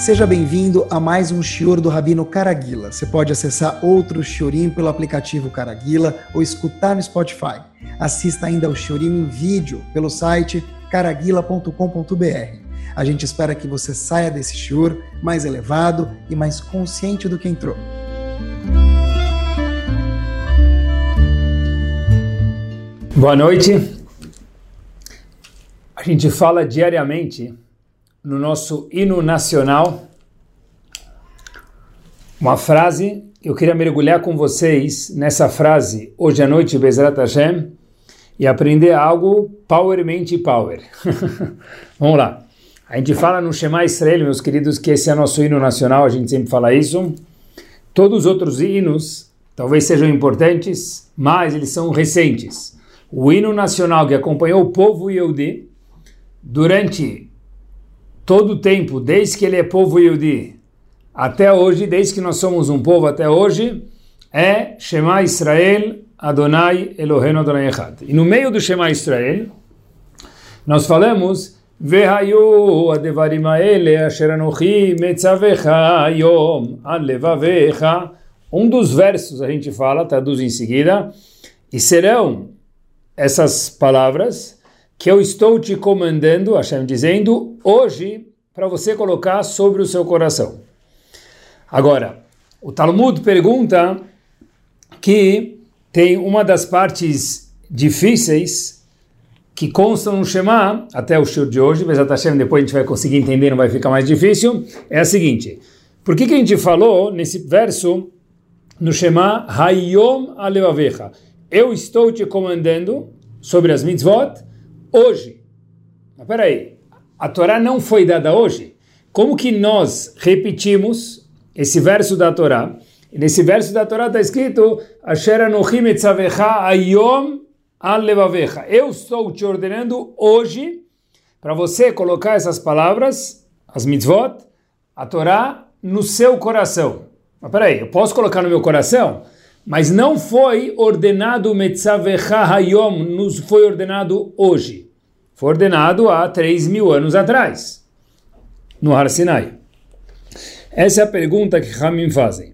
Seja bem-vindo a mais um Shior do Rabino Caraguila. Você pode acessar outro Shiorim pelo aplicativo Caraguila ou escutar no Spotify. Assista ainda ao Shiorim em vídeo pelo site caraguila.com.br. A gente espera que você saia desse Shior mais elevado e mais consciente do que entrou. Boa noite. A gente fala diariamente no nosso hino nacional uma frase. Eu queria mergulhar com vocês nessa frase hoje à noite, Bezrat Hashem, e aprender algo powermente power. Vamos lá. A gente fala no Shema Israel, meus queridos, que esse é nosso hino nacional, a gente sempre fala isso. Todos os outros hinos talvez sejam importantes, mas eles são recentes. O hino nacional que acompanhou o povo Yehudi durante todo o tempo, desde que ele é povo Yehudi até hoje, desde que nós somos um povo até hoje, é Shema Israel Adonai Eloheinu Adonai Echad. E no meio do Shema Israel, nós falamos והיו הדברים האלה אשר אנוכי מצווך היום על לבביך. Um dos versos a gente fala, traduz em seguida, e serão essas palavras que eu estou te comandando, Hashem dizendo, hoje, para você colocar sobre o seu coração. Agora, o Talmud pergunta que tem uma das partes difíceis que constam no Shema, até o show de hoje, mas Hashem depois a gente vai conseguir entender, não vai ficar mais difícil, é a seguinte. Por que, que a gente falou nesse verso no Shema, Hayom Alevavecha? Eu estou te comandando sobre as mitzvot, hoje. Mas peraí, a Torá não foi dada hoje? Como que nós repetimos esse verso da Torá? E nesse verso da Torá está escrito ayom. Eu estou te ordenando hoje para você colocar essas palavras, as mitzvot, a Torá, no seu coração. Mas peraí, eu posso colocar no meu coração? Mas não foi ordenado Metzavecha Hayom, nos foi ordenado hoje. Foi ordenado há 3 mil anos atrás, no Har Sinai. Essa é a pergunta que Hamim fazem.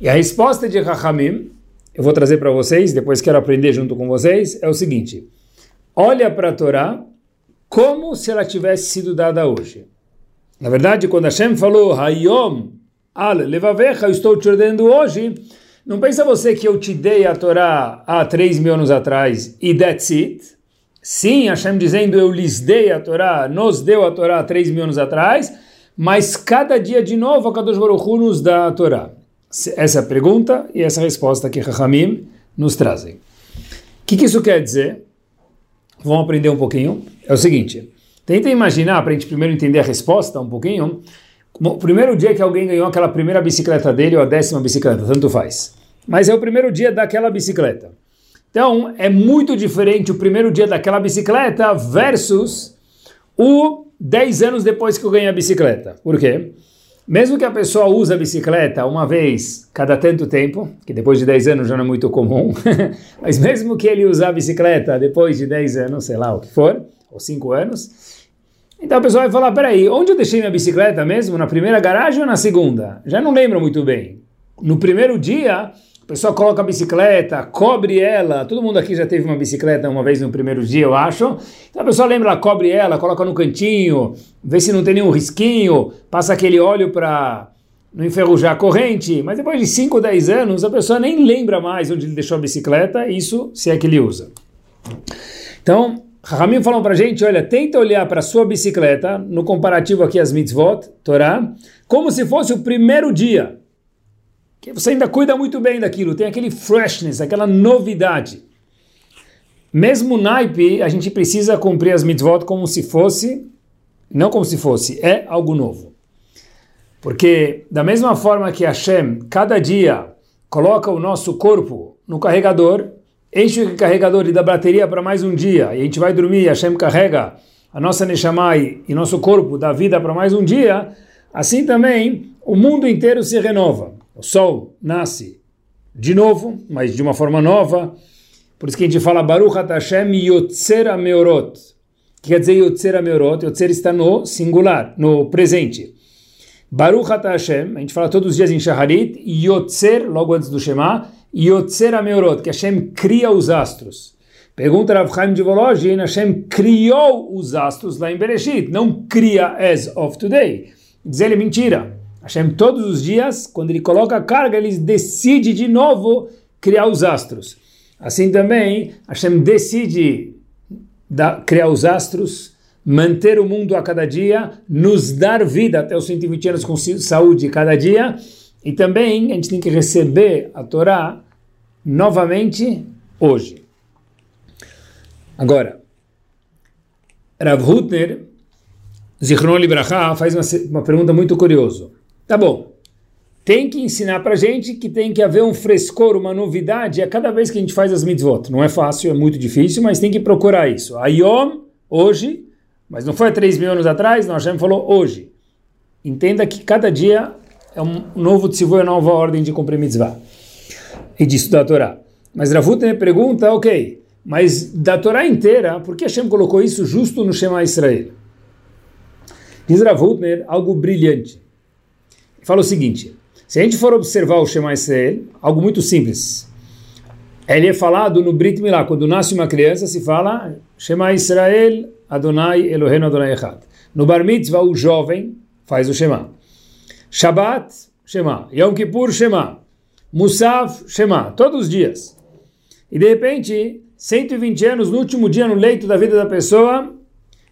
E a resposta de Hamim, eu vou trazer para vocês, depois quero aprender junto com vocês, é o seguinte. Olha para a Torá como se ela tivesse sido dada hoje. Na verdade, quando Hashem falou Hayom al levavecha, eu estou te ordenando hoje, não pensa você que eu te dei a Torá há 3 mil anos atrás e that's it? Sim, Hashem dizendo eu lhes dei a Torá, nos deu a Torá há 3 mil anos atrás, mas cada dia de novo a Kadosh Baruch Hu nos dá a Torá. Essa é a pergunta e essa é a resposta que Rahamim nos trazem. O que, que isso quer dizer? Vamos aprender um pouquinho. É o seguinte, tenta imaginar, para a gente primeiro entender a resposta um pouquinho, o primeiro dia que alguém ganhou aquela primeira bicicleta dele ou a décima bicicleta, tanto faz. Mas é o primeiro dia daquela bicicleta. Então, é muito diferente o primeiro dia daquela bicicleta versus o 10 anos depois que eu ganhei a bicicleta. Por quê? Mesmo que a pessoa use a bicicleta uma vez cada tanto tempo, que depois de 10 anos já não é muito comum, mas mesmo que ele use a bicicleta depois de 10 anos, sei lá o que for, ou 5 anos, então a pessoa vai falar, peraí, onde eu deixei minha bicicleta mesmo? Na primeira garagem ou na segunda? Já não lembro muito bem. No primeiro dia, a pessoa coloca a bicicleta, cobre ela. Todo mundo aqui já teve uma bicicleta uma vez no primeiro dia, eu acho. Então a pessoa lembra, cobre ela, coloca no cantinho, vê se não tem nenhum risquinho, passa aquele óleo para não enferrujar a corrente. Mas depois de 5 ou 10 anos, a pessoa nem lembra mais onde ele deixou a bicicleta, isso se é que ele usa. Então, Ramim falou para gente, olha, tenta olhar para sua bicicleta, no comparativo aqui às mitzvot, Torá, como se fosse o primeiro dia. Que você ainda cuida muito bem daquilo, tem aquele freshness, aquela novidade. Mesmo naipe, a gente precisa cumprir as mitzvot como se fosse, não como se fosse, é algo novo. Porque da mesma forma que Hashem, cada dia, coloca o nosso corpo no carregador, enche o carregador e dá bateria para mais um dia, e a gente vai dormir, Hashem carrega a nossa Neshamai e nosso corpo dá vida para mais um dia, assim também o mundo inteiro se renova. O sol nasce de novo, mas de uma forma nova. Por isso que a gente fala Baruch Hashem Yotzer Meorot. O que quer dizer Yotzer Meorot? Yotzer está no singular, no presente. Baruch Hashem, a gente fala todos os dias em Shaharit, Yotzer, logo antes do Shema, Yotzer Ameorot, que Hashem cria os astros. Pergunta Rav Chaim de Volozhin, Hashem criou os astros lá em Bereshit, não cria as of today. Diz ele mentira. Hashem todos os dias, quando ele coloca a carga, ele decide de novo criar os astros. Assim também, Hashem decide da, criar os astros, manter o mundo a cada dia, nos dar vida até os 120 anos com saúde cada dia, e também a gente tem que receber a Torá novamente hoje. Agora, Rav Hutner, Zichron Libraha, faz uma, uma pergunta muito curiosa. Tá bom, tem que ensinar para gente que tem que haver um frescor, uma novidade a cada vez que a gente faz as mitzvot. Não é fácil, é muito difícil, mas tem que procurar isso. A Yom, hoje, mas não foi há 3 mil anos atrás, não, Hashem falou hoje. Entenda que cada dia é um novo tzivô, é uma nova ordem de cumprir mitzvah e de estudar a Torá. Mas Ravutner pergunta, ok, mas da Torá inteira, por que Hashem colocou isso justo no Shema Israel? Diz Ravutner algo brilhante. Fala o seguinte, se a gente for observar o Shema Israel, algo muito simples. Ele é falado no Brit Milá, quando nasce uma criança, se fala Shema Israel, Adonai Eloheinu Adonai Echad. No Bar Mitzvah, o jovem faz o Shema. Shabbat, Shema. Yom Kippur, Shema. Musaf, Shema. Todos os dias. E de repente, 120 anos, no último dia no leito da vida da pessoa,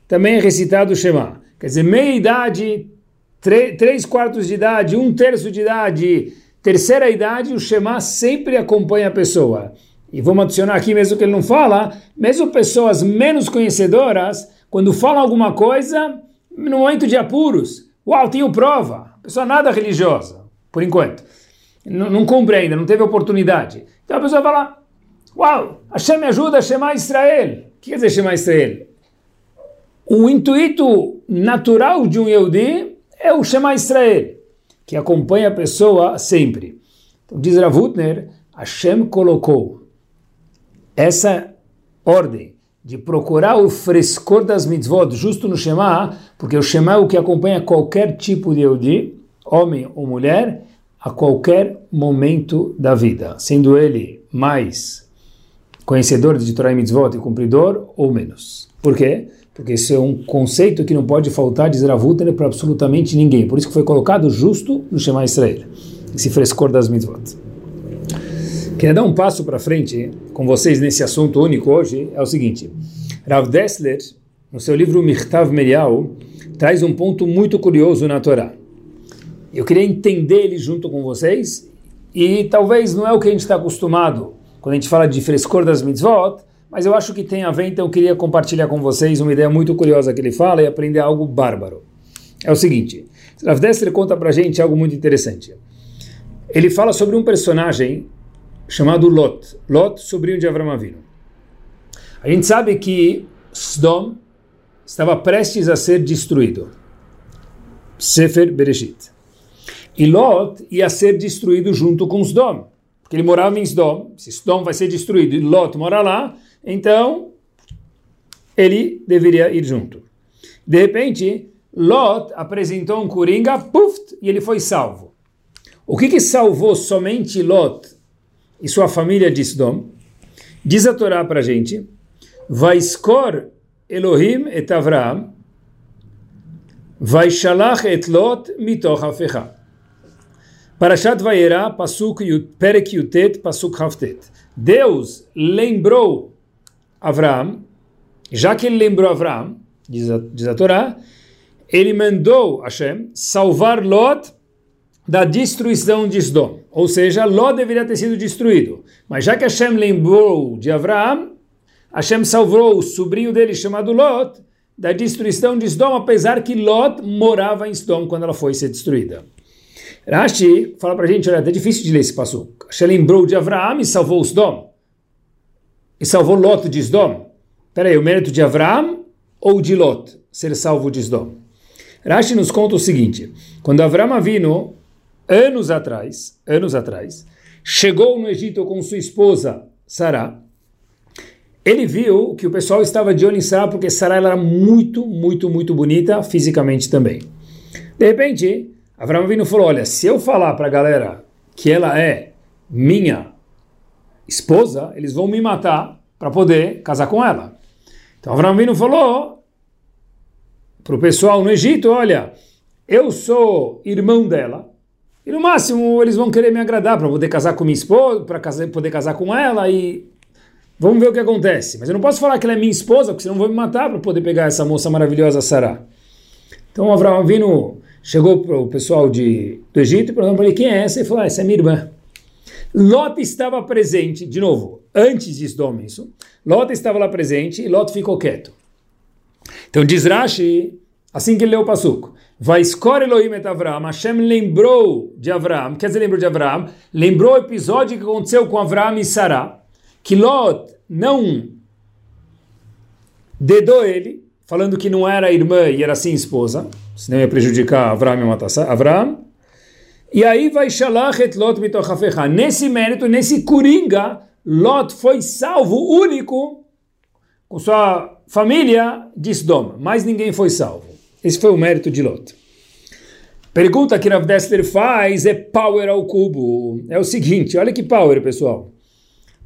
também é recitado o Shema. Quer dizer, meia idade, três quartos de idade, um terço de idade, terceira idade, o Shema sempre acompanha a pessoa. E vamos adicionar aqui, mesmo que ele não fala, mesmo pessoas menos conhecedoras, quando falam alguma coisa, no momento de apuros, uau, tenho prova. Pessoa nada religiosa, por enquanto. Não, não cumpre ainda, não teve oportunidade. Então a pessoa fala, uau, Hashem me ajuda, Shema Israel. O que quer dizer Shema Israel? O intuito natural de um Yehudi é o Shema Israel, que acompanha a pessoa sempre. Então diz Ravutner, Hashem colocou essa ordem de procurar o frescor das mitzvot justo no Shema, porque o Shema é o que acompanha qualquer tipo de Yehudi, homem ou mulher, a qualquer momento da vida, sendo ele mais conhecedor de Torah e mitzvot e cumpridor ou menos. Por quê? porque isso é um conceito que não pode faltar de Zeravuter para absolutamente ninguém. Por isso que foi colocado justo no Shema Israel, esse frescor das mitzvot. Queria dar um passo para frente com vocês nesse assunto único hoje, é o seguinte. Rav Dessler, no seu livro Mirtav Merial, traz um ponto muito curioso na Torá. Eu queria entender ele junto com vocês, e talvez não é o que a gente está acostumado quando a gente fala de frescor das mitzvot, mas eu acho que tem a ver, então eu queria compartilhar com vocês uma ideia muito curiosa que ele fala e aprender algo bárbaro. É o seguinte, Rav Dessler conta pra gente algo muito interessante. Ele fala sobre um personagem chamado Lot, Lot, sobrinho de Avram Avinu. A gente sabe que Sdom estava prestes a ser destruído. Sefer Bereshit. E Lot ia ser destruído junto com Sdom, porque ele morava em Sdom. Se Sdom vai ser destruído e Lot mora lá, então ele deveria ir junto. De repente, Lot apresentou um coringa, puf, e ele foi salvo. O que, que salvou somente Lot e sua família de Sodom? Diz a Torá para a gente, Vaiskor Elohim et Avraham, Vaishalach et Lot mitoch afecha. Parashat Vayera, Pasuk Perek Yutet, Pasuk Haftet. Deus lembrou Avram, já que ele lembrou Avram, diz a, diz a Torá, ele mandou Hashem salvar Lot da destruição de Sdom. Ou seja, Lot deveria ter sido destruído. Mas já que Hashem lembrou de Avram, Hashem salvou o sobrinho dele chamado Lot da destruição de Sdom, apesar que Lot morava em Sdom quando ela foi ser destruída. Rashi fala pra gente, olha, é difícil de ler esse passo. Hashem lembrou de Avram e salvou Sdom e salvou Lot de Sdom? Peraí, o mérito de Avram ou de Lot ser salvo de Sdom? Rashi nos conta o seguinte: quando Avram Avino, anos atrás, anos atrás, chegou no Egito com sua esposa Sarah, ele viu que o pessoal estava de olho em Sarah porque Sarah era muito, muito, muito bonita fisicamente também. De repente, Avram Avinu falou, olha, se eu falar para a galera que ela é minha esposa, eles vão me matar para poder casar com ela. Então Avram Avinu falou para o pessoal no Egito, olha, eu sou irmão dela, e no máximo eles vão querer me agradar para poder casar com minha esposa, para poder casar com ela e vamos ver o que acontece. Mas eu não posso falar que ela é minha esposa, porque senão vão me matar para poder pegar essa moça maravilhosa Sarah. Então Avram Avinu chegou para o pessoal de, do Egito e perguntou para ele quem é essa e falou: ah, essa é minha irmã. Lot estava presente, de novo, antes de Sdom isso, Lot estava lá presente e Lot ficou quieto. Então diz Rashi, assim que ele leu o Passuco, Vai Elohim et Avram, Hashem lembrou de Avram, quer dizer, lembrou de Avram, lembrou o episódio que aconteceu com Avram e Sarah, que Lot não dedou ele, falando que não era irmã e era sim esposa, senão ia prejudicar Avram e matar Avram, e aí vai Shalach et Lot mitochafecha. Nesse mérito, nesse coringa, Lot foi salvo, único, com sua família de Sodoma. Mais ninguém foi salvo. Esse foi o mérito de Lot. Pergunta que Rav Dessler faz é power ao cubo. É o seguinte, olha que power, pessoal.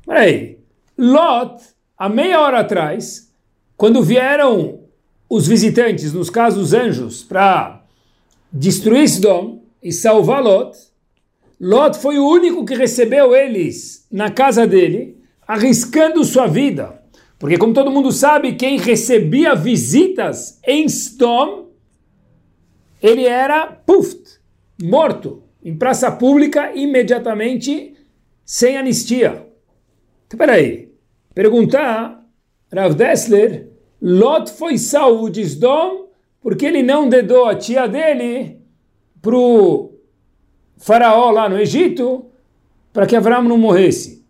Peraí. Lot, há meia hora atrás, quando vieram os visitantes, nos casos os anjos, para destruir Sodoma, e salvar Lot. Lot foi o único que recebeu eles na casa dele, arriscando sua vida. Porque, como todo mundo sabe, quem recebia visitas em Stom, ele era puft, morto, em praça pública, imediatamente, sem anistia. Então, peraí. Perguntar, Rav Dessler, Lot foi salvo de Sdom porque ele não dedou a tia dele para o faraó lá no Egito para que Avram não morresse.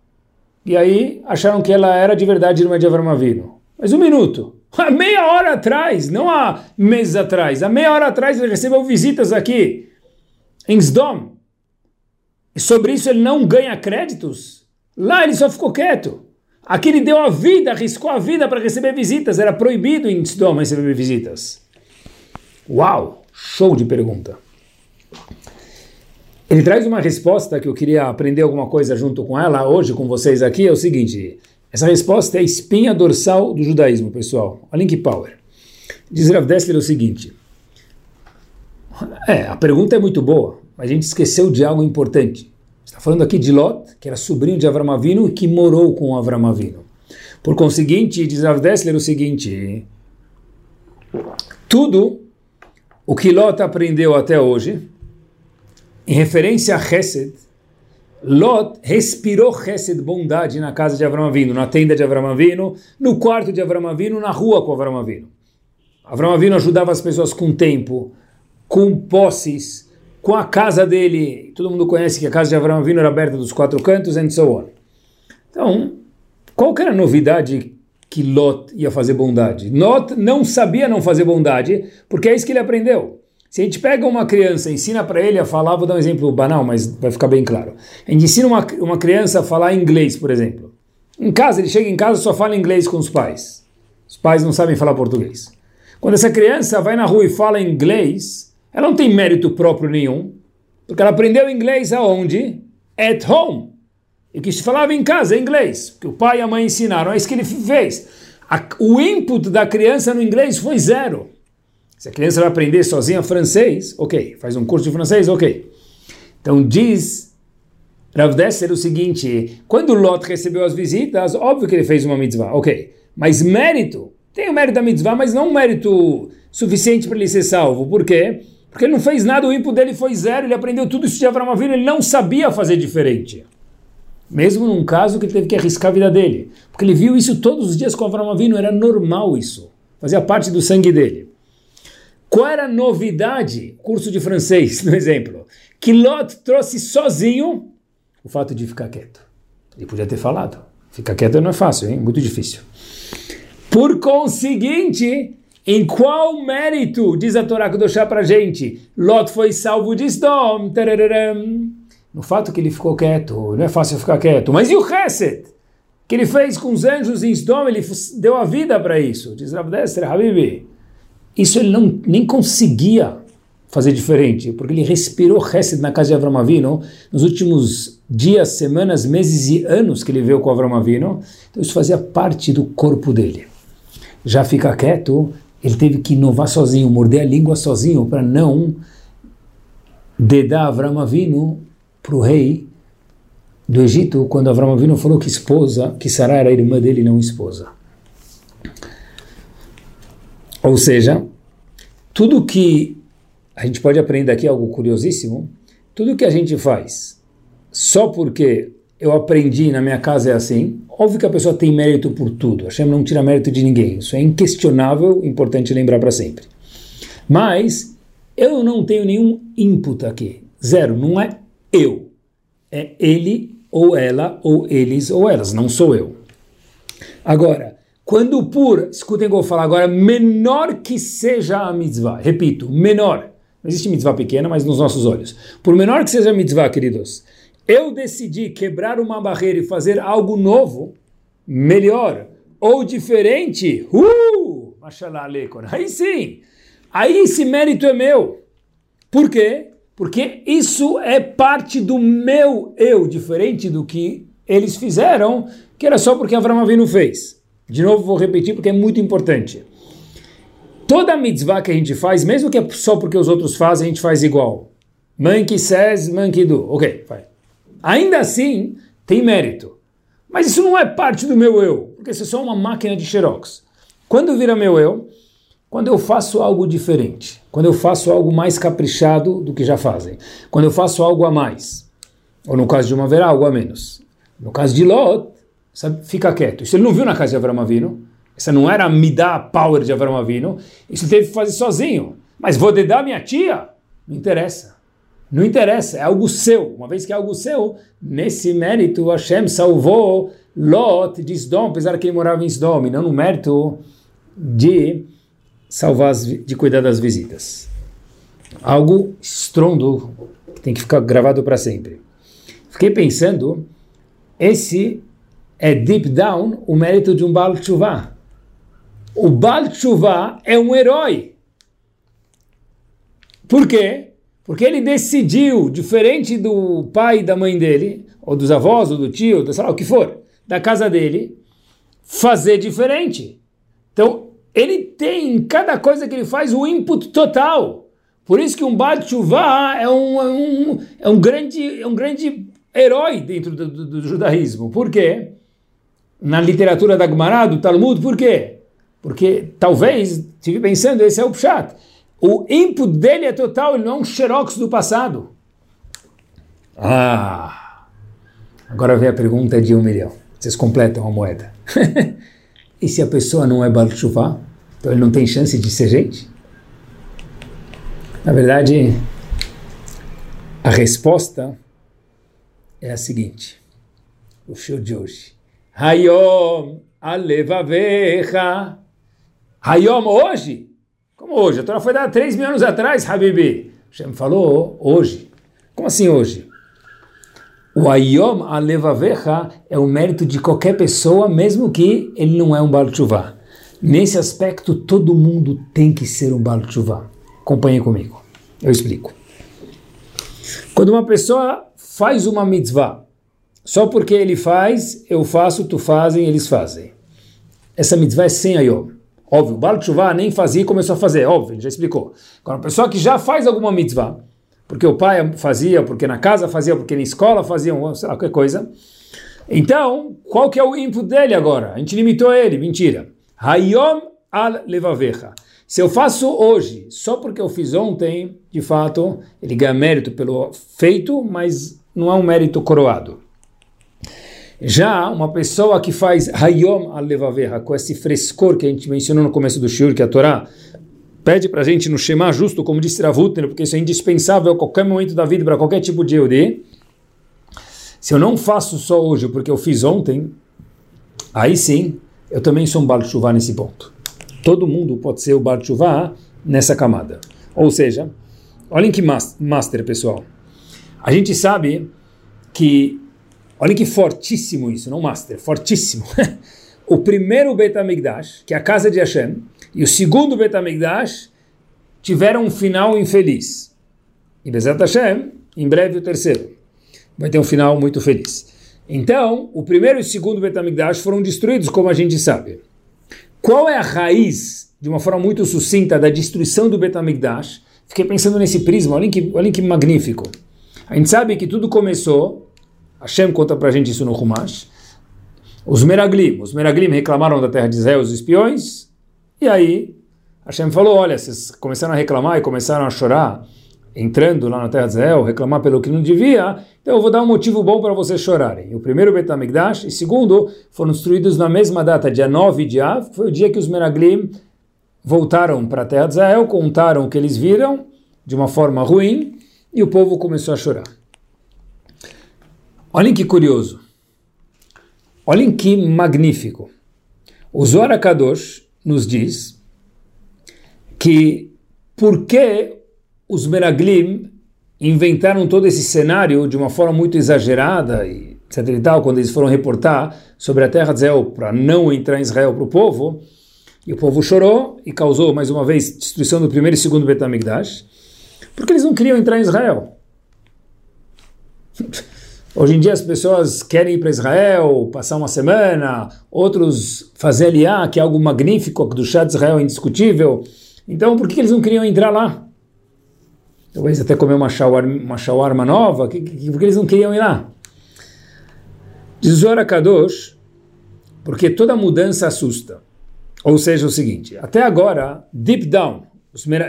E aí acharam que ela era de verdade irmã de Avram Avino. Mas um minuto. Há meia hora atrás, não há meses atrás, há meia hora atrás ele recebeu visitas aqui em Sdom. E sobre isso ele não ganha créditos. Lá ele só ficou quieto. Aqui ele deu a vida, arriscou a vida para receber visitas. Era proibido em Sdom receber visitas. Uau! Show de pergunta. Ele traz uma resposta que eu queria aprender alguma coisa junto com ela hoje, com vocês aqui, é o seguinte. Essa resposta é a espinha dorsal do judaísmo, pessoal. A Link Power. Diz Rav Dessler o seguinte. É, a pergunta é muito boa, mas a gente esqueceu de algo importante. Está falando aqui de Lot, que era sobrinho de Avram Avinu e que morou com Avram Avinu. Por conseguinte, diz Rav Dessler o seguinte. Tudo o que Lot aprendeu até hoje, em referência a Chesed, Lot respirou Chesed, bondade, na casa de Avram Avinu, na tenda de Avram Avinu, no quarto de Avram Avinu, na rua com Avram Avinu. Avram Avinu ajudava as pessoas com tempo, com posses, com a casa dele. Todo mundo conhece que a casa de Avram Avinu era aberta dos quatro cantos, and so on. Então, qual que era a novidade que Lot ia fazer bondade. Lot não sabia não fazer bondade, porque é isso que ele aprendeu. Se a gente pega uma criança ensina para ele a falar, vou dar um exemplo banal, mas vai ficar bem claro. A gente ensina uma, uma criança a falar inglês, por exemplo. Em casa, ele chega em casa só fala inglês com os pais. Os pais não sabem falar português. Quando essa criança vai na rua e fala inglês, ela não tem mérito próprio nenhum, porque ela aprendeu inglês aonde? At home e que se falava em casa em inglês, que o pai e a mãe ensinaram, é isso que ele fez. A, o input da criança no inglês foi zero. Se a criança vai aprender sozinha francês, ok. Faz um curso de francês, ok. Então diz Rav Desser o seguinte: quando Lot recebeu as visitas, óbvio que ele fez uma mitzvah, ok. Mas mérito, tem o mérito da mitzvah, mas não um mérito suficiente para ele ser salvo. Por quê? Porque ele não fez nada, o input dele foi zero, ele aprendeu tudo isso de Avram Avinu, ele não sabia fazer diferente. Mesmo num caso que ele teve que arriscar a vida dele. Porque ele viu isso todos os dias com Avram Avinu, era normal isso. Fazia parte do sangue dele. Qual era a novidade? Curso de francês, no exemplo. Que Lot trouxe sozinho o fato de ficar quieto. Ele podia ter falado. Ficar quieto não é fácil, hein? Muito difícil. Por conseguinte, em qual mérito, diz a Torá Kudoshá pra gente, Lot foi salvo de Sdom, no fato que ele ficou quieto, não é fácil ficar quieto, mas e o Chesed? Que ele fez com os anjos em Sdom, ele deu a vida para isso. Diz Rav Dester, Habibi, isso ele não, nem conseguia fazer diferente? Porque ele respirou Hesed na casa de Avram Avinu nos últimos dias, semanas, meses e anos que ele veio com Avram Avinu. Então isso fazia parte do corpo dele. Já fica quieto, ele teve que inovar sozinho, morder a língua sozinho para não dedar Avram Avinu para o rei do Egito, quando Avram Avinu falou que esposa, que Sarah era irmã dele, não esposa. Ou seja, tudo que a gente pode aprender aqui algo curiosíssimo, tudo que a gente faz só porque eu aprendi na minha casa é assim, óbvio que a pessoa tem mérito por tudo, Hashem não tira mérito de ninguém, isso é inquestionável, importante lembrar para sempre. Mas eu não tenho nenhum input aqui, zero, não é eu, é ele ou ela ou eles ou elas, não sou eu. Agora, quando por, escutem o que eu vou falar agora, menor que seja a mitzvah, repito, menor, não existe mitzvah pequena, mas nos nossos olhos, por menor que seja a mitzvah, queridos, eu decidi quebrar uma barreira e fazer algo novo, melhor ou diferente, uh, mashallah aí sim, aí esse mérito é meu. Por quê? Porque isso é parte do meu eu, diferente do que eles fizeram, que era só porque Avram Avinu fez. De novo, vou repetir porque é muito importante. Toda mitzvah que a gente faz, mesmo que é só porque os outros fazem, a gente faz igual. Monkey says, monkey do. Ok, vai. Ainda assim, tem mérito. Mas isso não é parte do meu eu, porque isso é só uma máquina de xerox. Quando vira meu eu? Quando eu faço algo diferente. Quando eu faço algo mais caprichado do que já fazem. Quando eu faço algo a mais. Ou no caso de uma ver algo a menos. No caso de Lot, sabe, fica quieto. Isso ele não viu na casa de Avram Avinu. Essa não era me dar power de Avram Avinu. Isso ele teve que fazer sozinho. Mas vou dedar minha tia? Não interessa. Não interessa, é algo seu. Uma vez que é algo seu, nesse mérito Hashem salvou Lot de Sdom, apesar que ele morava em Sdom, e não no mérito de salvar, as, de cuidar das visitas. Algo estrondo que tem que ficar gravado para sempre. Fiquei pensando, esse é deep down o mérito de um Baal Tshuva. O Baal Tshuva é um herói. Por quê? Porque ele decidiu, diferente do pai e da mãe dele, ou dos avós, ou do tio, do, sei lá, o que for, da casa dele, fazer diferente. Então, ele tem em cada coisa que ele faz o input total. Por isso que um Baal Tshuva é um, é um, é um, grande, é um grande herói dentro do, do, do judaísmo. Por quê? na literatura da Gemara, do Talmud, por quê? Porque talvez, estive pensando, esse é o Pshat. O input dele é total, ele não é um xerox do passado. Ah! Agora vem a pergunta de um milhão. Vocês completam a moeda. e se a pessoa não é Baal Então ele não tem chance de ser gente? Na verdade, a resposta é a seguinte. O show de hoje. Hayom alevavecha. Hayom, hoje? Como hoje? A Torá foi dada três mil anos atrás, Habibi. Hashem falou hoje. Como assim hoje? O Ayom alevavecha é o mérito de qualquer pessoa, mesmo que ele não é um Baal Tshuva. Nesse aspecto, todo mundo tem que ser um Baal Tshuva. Acompanhe comigo. Eu explico. Quando uma pessoa faz uma mitzvah, só porque ele faz, eu faço, tu fazem, eles fazem. Essa mitzvah é sem ayom. Óbvio, o Baal nem fazia e começou a fazer, óbvio, já explicou. Agora, uma pessoa que já faz alguma mitzvah, porque o pai fazia, porque na casa fazia, porque na escola fazia, sei lá, qualquer coisa. Então, qual que é o input dele agora? A gente limitou ele, mentira. Hayom al levavecha. Se eu faço hoje, só porque eu fiz ontem, de fato, ele ganha mérito pelo feito, mas não é um mérito coroado. Já uma pessoa que faz Hayom al com esse frescor que a gente mencionou no começo do Shur, que a Torá pede para a gente no Shema justo, como disse Ravutner, porque isso é indispensável a qualquer momento da vida para qualquer tipo de Yehudi. Se eu não faço só hoje porque eu fiz ontem, aí sim, eu também sou um Baal Tshuva nesse ponto. Todo mundo pode ser o Baal Tshuva nessa camada. Ou seja, olhem que master, pessoal. A gente sabe que Olha que fortíssimo isso, não master, fortíssimo. o primeiro Betamigdash, que é a casa de Hashem, e o segundo Betamigdash tiveram um final infeliz. E Bezat Hashem, em breve o terceiro, vai ter um final muito feliz. Então, o primeiro e o segundo Betamigdash foram destruídos, como a gente sabe. Qual é a raiz, de uma forma muito sucinta, da destruição do Betamigdash? Fiquei pensando nesse prisma, olhem que, olhem que magnífico. A gente sabe que tudo começou, Hashem conta pra gente isso no Humash, os Meraglim, os Meraglim reclamaram da terra de Israel, os espiões, e aí Hashem falou, olha, vocês começaram a reclamar e começaram a chorar, entrando lá na terra de Israel, reclamar pelo que não devia, então eu vou dar um motivo bom para vocês chorarem. O primeiro Betamigdash, e segundo, foram destruídos na mesma data, dia 9 de Av, foi o dia que os Meraglim voltaram para a terra de Israel, contaram o que eles viram de uma forma ruim, e o povo começou a chorar. Olhem que curioso. Olhem que magnífico. O Zohar Kadosh nos diz que por que os Meraglim inventaram todo esse cenário de uma forma muito exagerada e etc e tal, quando eles foram reportar sobre a terra de Israel para não entrar em Israel para o povo, e o povo chorou e causou mais uma vez destruição do primeiro e segundo Betamigdash, porque eles não queriam entrar em Israel. Hoje em dia as pessoas querem ir para Israel, passar uma semana, outros fazer aliá, que é algo magnífico, do chá de Israel é indiscutível. Então, por que eles não queriam entrar lá? Talvez até comer uma shawarma, uma shawarma nova, que, que, eles não queriam ir lá. Diz Zora Kadosh, porque toda mudança assusta. Ou seja, o seguinte, até agora, deep down,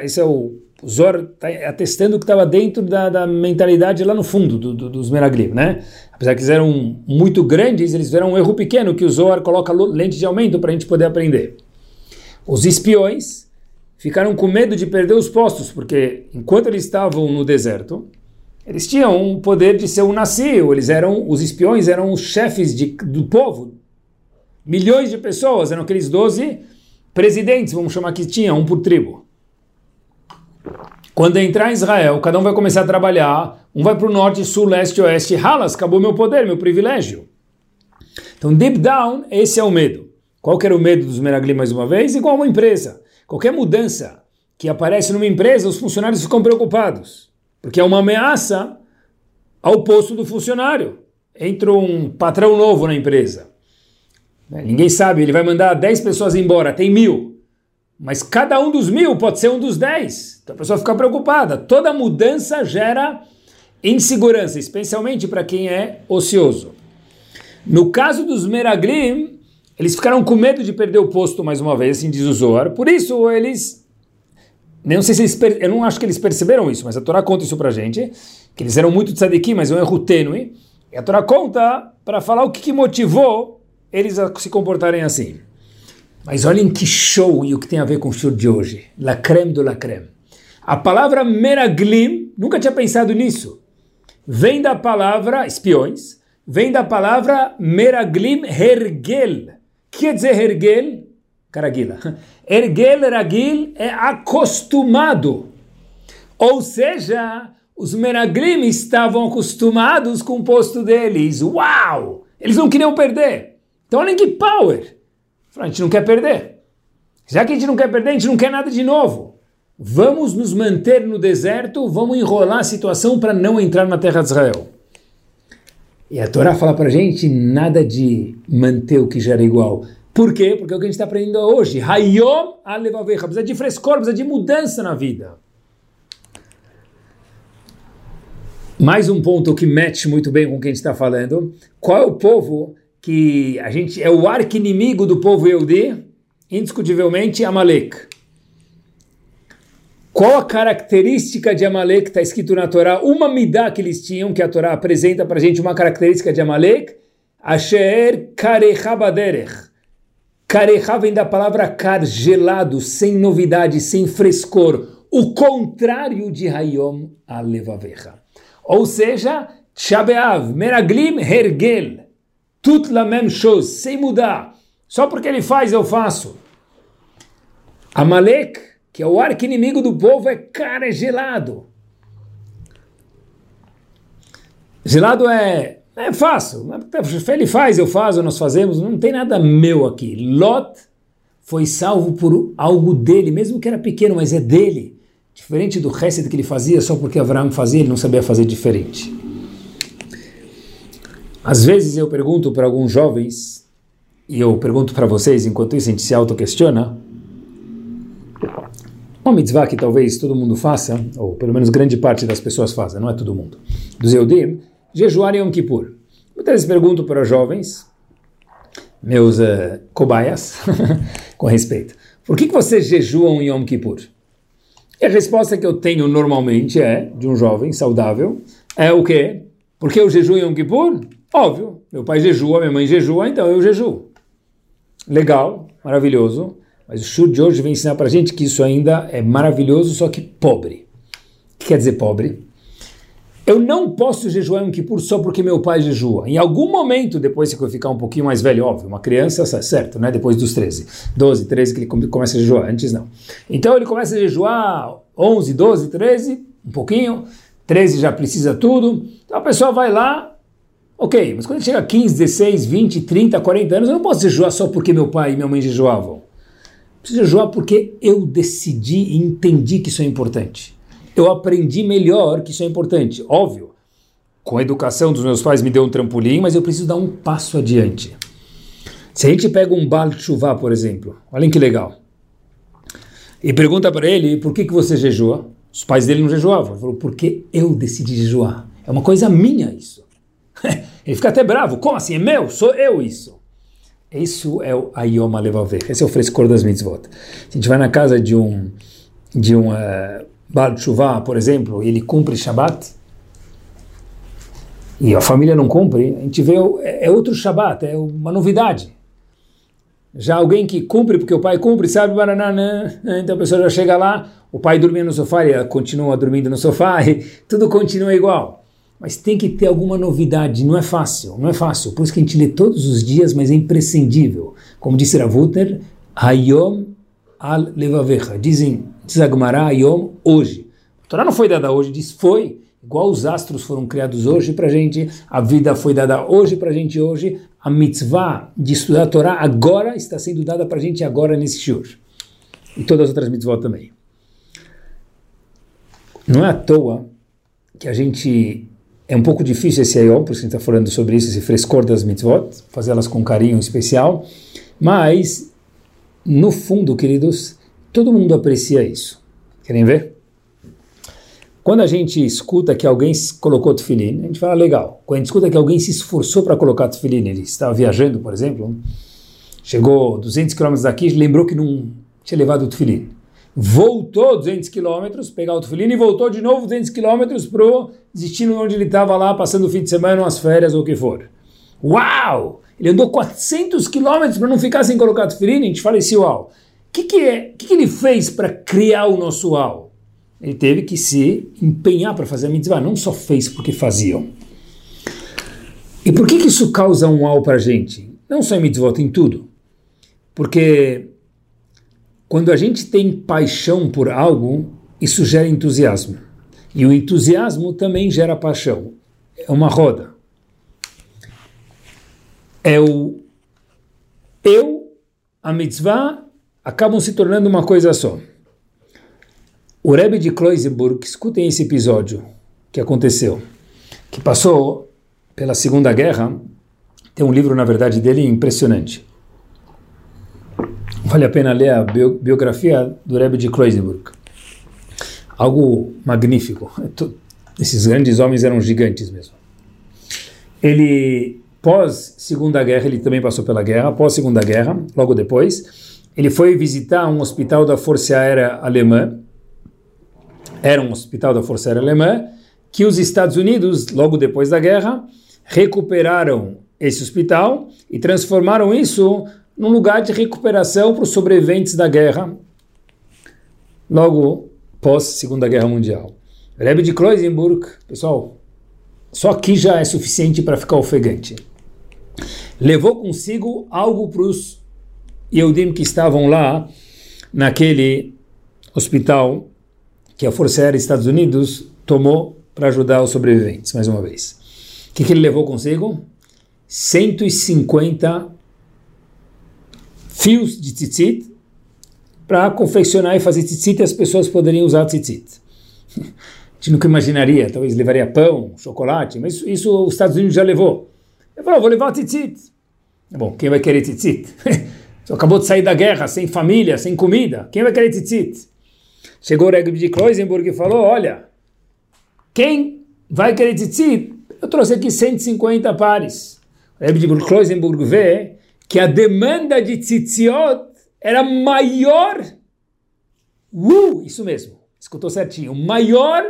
esse é o o Zor está atestando que estava dentro da, da, mentalidade lá no fundo do, do, dos Meraglim, né? Apesar que eles eram muito grandes, eles fizeram um erro pequeno que o Zor coloca lente de aumento para a gente poder aprender. Os espiões ficaram com medo de perder os postos, porque enquanto eles estavam no deserto, eles tinham o poder de ser um nasceu, eles eram, os espiões eram os chefes de, do povo. Milhões de pessoas, eram aqueles 12 presidentes, vamos chamar que tinha, um por tribo. Quando entrar Israel, cada um vai começar a trabalhar, um vai para o norte, sul, leste, oeste, ralas, acabou meu poder, meu privilégio. Então, deep down, esse é o medo. Qual que era o medo dos Meraglim mais uma vez? Igual uma empresa. Qualquer mudança que aparece numa empresa, os funcionários ficam preocupados, porque é uma ameaça ao posto do funcionário. Entra um patrão novo na empresa. Ninguém sabe, ele vai mandar 10 pessoas embora, tem mil. Mas cada um dos mil pode ser um dos dez. Então a pessoa fica preocupada. Toda mudança gera insegurança, especialmente para quem é ocioso. No caso dos Meraglim, eles ficaram com medo de perder o posto mais uma vez, assim diz o Zohar. Por isso eles. Não sei se eles. Eu não acho que eles perceberam isso, mas a Torá conta isso para gente. Que eles eram muito tzadikim, mas é um erro tênue. E a Torá conta para falar o que, que motivou eles a se comportarem assim. Mas olhem que show e o que tem a ver com o show de hoje. La creme do la creme. A palavra meraglim, nunca tinha pensado nisso. Vem da palavra espiões, vem da palavra meraglim hergel. Que quer dizer hergel? Caragila. Ergel, ragil é acostumado. Ou seja, os meraglim estavam acostumados com o posto deles. Uau! Eles não queriam perder. Então olhem que power! A gente não quer perder. Já que a gente não quer perder, a gente não quer nada de novo. Vamos nos manter no deserto, vamos enrolar a situação para não entrar na terra de Israel. E a Torá fala para a gente nada de manter o que já era igual. Por quê? Porque é o que a gente está aprendendo hoje. Hayom alevavecha. Precisa de frescor, precisa de mudança na vida. Mais um ponto que mete muito bem com o que a gente está falando. Qual é o povo que a gente é o arqui-inimigo do povo Eudi, indiscutivelmente Amalek. Qual a característica de Amalek está escrito na Torá? Uma midá que eles tinham, que a Torá apresenta para a gente uma característica de Amalek, Asher karecha baderech. Karecha vem da palavra kar, gelado, sem novidade, sem frescor. O contrário de Hayom alevavecha. Ou seja, Shabeav, Meraglim, Hergel Tut la même chose, sem mudar. Só porque ele faz, eu faço. Amalek, que é o arco inimigo do povo, é cara é gelado. Gelado é, é fácil. Ele faz, eu faço, nós fazemos. Não tem nada meu aqui. Lot foi salvo por algo dele, mesmo que era pequeno, mas é dele. diferente do resto que ele fazia só porque Abraão fazia, ele não sabia fazer diferente. Às vezes eu pergunto para alguns jovens, e eu pergunto para vocês, enquanto isso a gente se auto-questiona, uma mitzvah que talvez todo mundo faça, ou pelo menos grande parte das pessoas faça, não é todo mundo, dos Eudim, jejuar em Yom Kippur. Muitas vezes pergunto para jovens, meus uh, cobaias, com respeito, por que, que vocês jejuam em Yom Kippur? E a resposta que eu tenho normalmente é, de um jovem saudável, é o quê? Porque eu jejuo em Yom Kippur? Óbvio, meu pai jejua, minha mãe jejua, então eu jejuo. Legal, maravilhoso, mas o Shur de hoje vem ensinar para gente que isso ainda é maravilhoso, só que pobre. O que quer dizer pobre? Eu não posso jejuar um Kippur só porque meu pai jejua. Em algum momento, depois que eu ficar um pouquinho mais velho, óbvio, uma criança, certo, né? Depois dos 13, 12, 13 que ele começa a jejuar, antes não. Então ele começa a jejuar 11, 12, 13, um pouquinho, 13 já precisa tudo. Então a pessoa vai lá, ok, mas quando chega a 15, 16, 20, 30, 40 anos, eu não posso jejuar só porque meu pai e minha mãe jejuavam. Preciso jejuar porque eu decidi e entendi que isso é importante eu aprendi melhor que isso é importante. Óbvio, com a educação dos meus pais me deu um trampolim, mas eu preciso dar um passo adiante. Se a gente pega um Baal Chuvá, por exemplo, olhem que legal, e pergunta para ele por que, que você jejua, os pais dele não jejuavam. Ele falou, porque eu decidi jejuar. É uma coisa minha isso. ele fica até bravo. Como assim? É meu? Sou eu isso. Isso é o Ayom Alevaver. Esse é o frescor das mitzvot. A gente vai na casa de um de um uh, Baal Tshuva, por exemplo, ele cumpre Shabat, e a família não cumpre, a gente vê, é, é outro Shabat, é uma novidade. Já alguém que cumpre porque o pai cumpre, sabe, banana, então a pessoa já chega lá, o pai dormia no sofá, ele continua dormindo no sofá, e tudo continua igual. Mas tem que ter alguma novidade, não é fácil, não é fácil. Por isso que a gente lê todos os dias, mas é imprescindível. Como disse Ravuter, Hayom al levavecha. Dizem Tzagmará Yom, hoje. A Torá não foi dada hoje, diz foi. Igual os astros foram criados hoje para gente, a vida foi dada hoje para gente hoje, a mitzvah de estudar a Torá agora está sendo dada para gente agora nesse shiur. E todas as outras mitzvot também. Não é à toa que a gente é um pouco difícil esse ayom, por isso que a gente está falando sobre isso, esse frescor das mitzvot, fazê-las com carinho especial, mas, no fundo, queridos, Todo mundo aprecia isso. Querem ver? Quando a gente escuta que alguém colocou tefilim, a gente fala legal. Quando a gente escuta que alguém se esforçou para colocar tefilim, ele estava viajando, por exemplo, chegou 200 quilômetros daqui, lembrou que não tinha levado o. Voltou 200 quilômetros, pegar o tefilim e voltou de novo 200 quilômetros para o destino onde ele estava lá, passando o fim de semana, umas férias ou o que for. Uau! Ele andou 400 quilômetros para não ficar sem colocar tefilim, a gente fala assim, uau que, que, é, que, que ele fez para criar o nosso UAU? Ele teve que se empenhar para fazer a mitzvah, não só fez porque faziam. E por que, que isso causa um UAU para a gente? Não só em mitzvot, em tudo. Porque quando a gente tem paixão por algo, isso gera entusiasmo. E o entusiasmo também gera paixão. É uma roda. É o eu, a mitzvah acabam se tornando uma coisa só. O Rebbe de Kloisenburg, escutem esse episódio que aconteceu, que passou pela Segunda Guerra, tem um livro, na verdade, dele impressionante. Vale a pena ler a biografia do Rebbe de Kloisenburg. Algo magnífico. Esses grandes homens eram gigantes mesmo. Ele, pós Segunda Guerra, ele também passou pela guerra, pós Segunda Guerra, logo depois, ele foi visitar um hospital da Força Aérea Alemã, era um hospital da Força Aérea Alemã, que os Estados Unidos, logo depois da guerra, recuperaram esse hospital e transformaram isso num lugar de recuperação para os sobreviventes da guerra, logo pós Segunda Guerra Mundial. Rebbe de Kloisenburg, pessoal, só aqui já é suficiente para ficar ofegante. Levou consigo algo para os Yehudim que estavam lá naquele hospital que a Força Aérea dos Estados Unidos tomou para ajudar os sobreviventes, mais uma vez. O que, que ele levou consigo? 150 fios de tzitzit para confeccionar e fazer tzitzit e as pessoas poderiam usar tzitzit. A gente nunca imaginaria, talvez levaria pão, chocolate, mas isso, isso os Estados Unidos já levou. Ele falou, vou levar tzitzit. Bom, quem vai querer tzitzit? Acabou de sair da guerra, sem família, sem comida. Quem vai querer tzitzit? Chegou o Rebbe de Kloisenburg e falou, olha, quem vai querer tzitzit? Eu trouxe aqui 150 pares. O Rebbe de Kloisenburg vê que a demanda de tzitziot era maior, uh, isso mesmo, escutou certinho, maior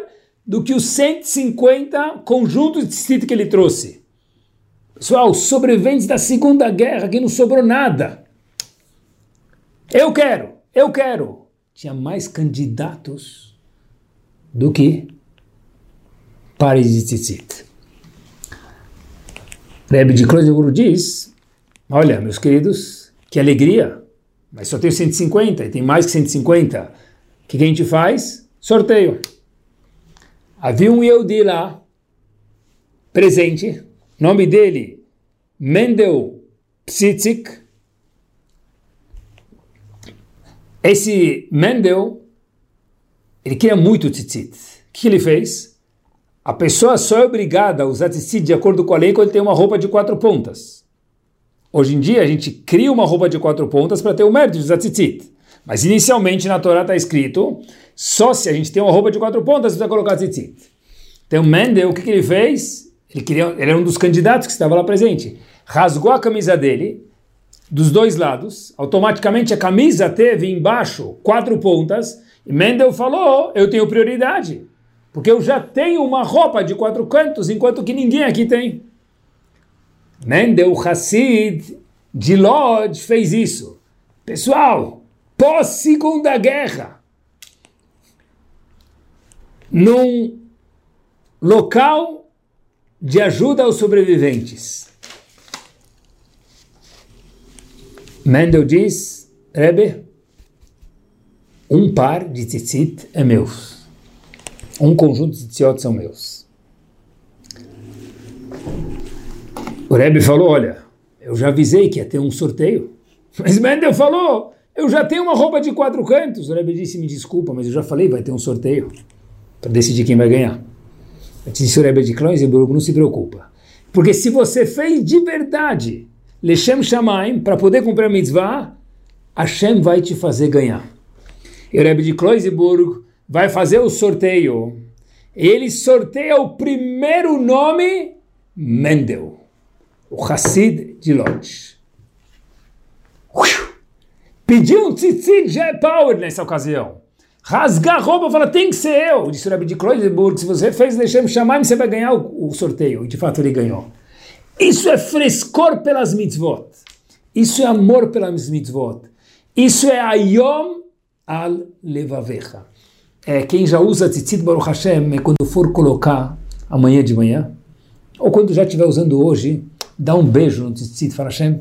do que os 150 conjuntos de tzitzit que ele trouxe. Pessoal, sobreviventes da Segunda Guerra, que não sobrou nada. Eu quero, eu quero. Tinha mais candidatos do que pares de tzitzit. Rebbe de Klosenburg diz, olha, meus queridos, que alegria, mas só tenho 150 e tem mais que 150. O que, a gente faz? Sorteio. Havia um Yehudi lá, presente, nome dele, Mendel Psitzik, Esse Mendel, ele queria muito tzitzit. O que ele fez? A pessoa só é obrigada a usar tzitzit de acordo com a lei quando ele tem uma roupa de quatro pontas. Hoje em dia a gente cria uma roupa de quatro pontas para ter o mérito de tzitzit. Mas inicialmente na Torá está escrito, só se a gente tem uma roupa de quatro pontas precisa colocar tzitzit. Então Mendel, o que, que ele fez? Ele, queria, ele era um dos candidatos que estava lá presente. Rasgou a camisa dele, dos dois lados, automaticamente a camisa teve embaixo quatro pontas, e Mendel falou: eu tenho prioridade, porque eu já tenho uma roupa de quatro cantos, enquanto que ninguém aqui tem. Mendel Hassid de Lodz fez isso. Pessoal, pós-segunda guerra, num local de ajuda aos sobreviventes. Mendel diz, Rebbe, um par de tzitzit é meus. Um conjunto de tzitziot são meus. O Rebbe falou, olha, eu já avisei que ia ter um sorteio. Mas Mendel falou, eu já tenho uma roupa de quatro cantos. O Rebbe disse, me desculpa, mas eu já falei, vai ter um sorteio para decidir quem vai ganhar. Eu disse o Rebbe de Kloisenburg, não se preocupa. Porque se você fez de verdade Leshem Shamaim, para poder cumprir a mitzvah, Hashem vai te fazer ganhar. E o Rebbe de Kloisenburg vai fazer o sorteio. Ele sorteia o primeiro nome, Mendel, o Hassid de Lodz. Pediu um tzitzit já é power nessa ocasião. Rasgar a roupa e falar, tem que ser eu. Disse o Rebbe de Kloisenburg, se você fez Leshem Shamaim, você vai ganhar o, o sorteio. E de fato ele ganhou. Isso é frescor pelas mitzvot. Isso é amor pelas mitzvot. Isso é ayom al levavecha. É, quem já usa tzitzit Baruch Hashem, é quando for colocar amanhã de manhã, ou quando já estiver usando hoje, dá um beijo no tzitzit, fala Hashem,